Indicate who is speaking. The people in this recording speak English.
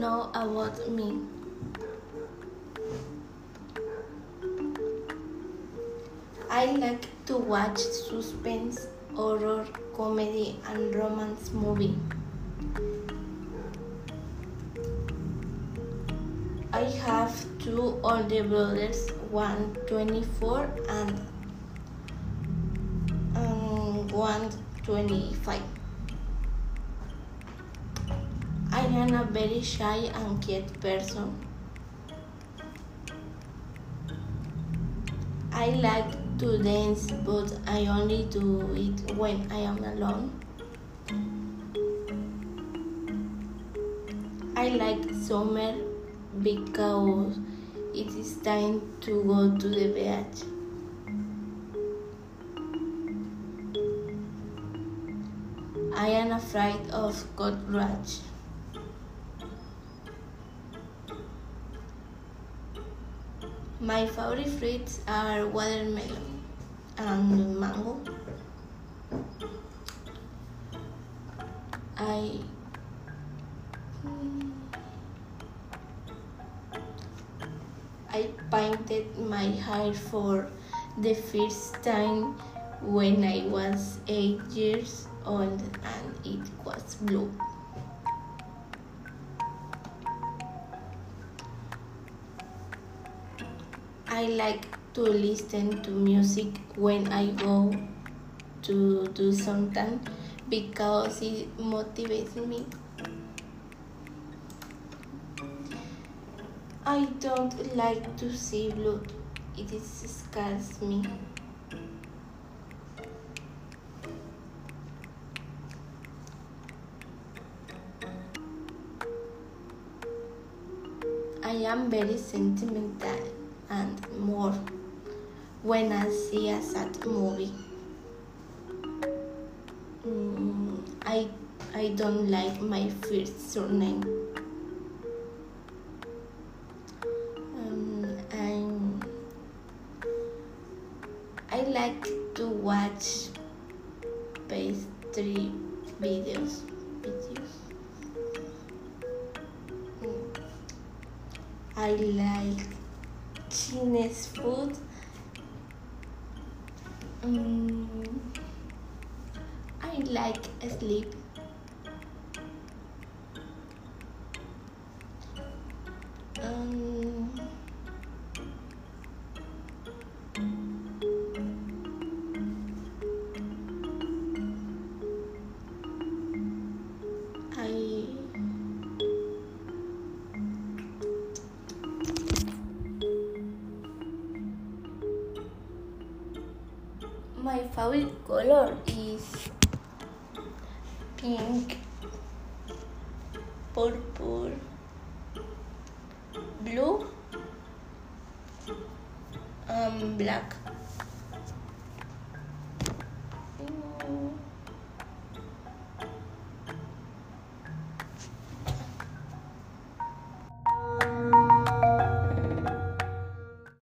Speaker 1: know about me? I like to watch suspense, horror, comedy, and romance movie. I have two older brothers, one 24 and um, one 25. I am a very shy and quiet person. I like to dance, but I only do it when I am alone. I like summer because it is time to go to the beach. I am afraid of cockroach. My favorite fruits are watermelon and mango. I hmm, I painted my hair for the first time when I was eight years old and it was blue. I like to listen to music when I go to do something because it motivates me. I don't like to see blood. It scares me. I am very sentimental and more when I see a sad movie. Mm, I I don't like my first surname. Um, and I like to watch pastry videos. videos. Mm. I like Chinese food. Mm, I like sleep. my favorite color is pink, purple, blue, and black.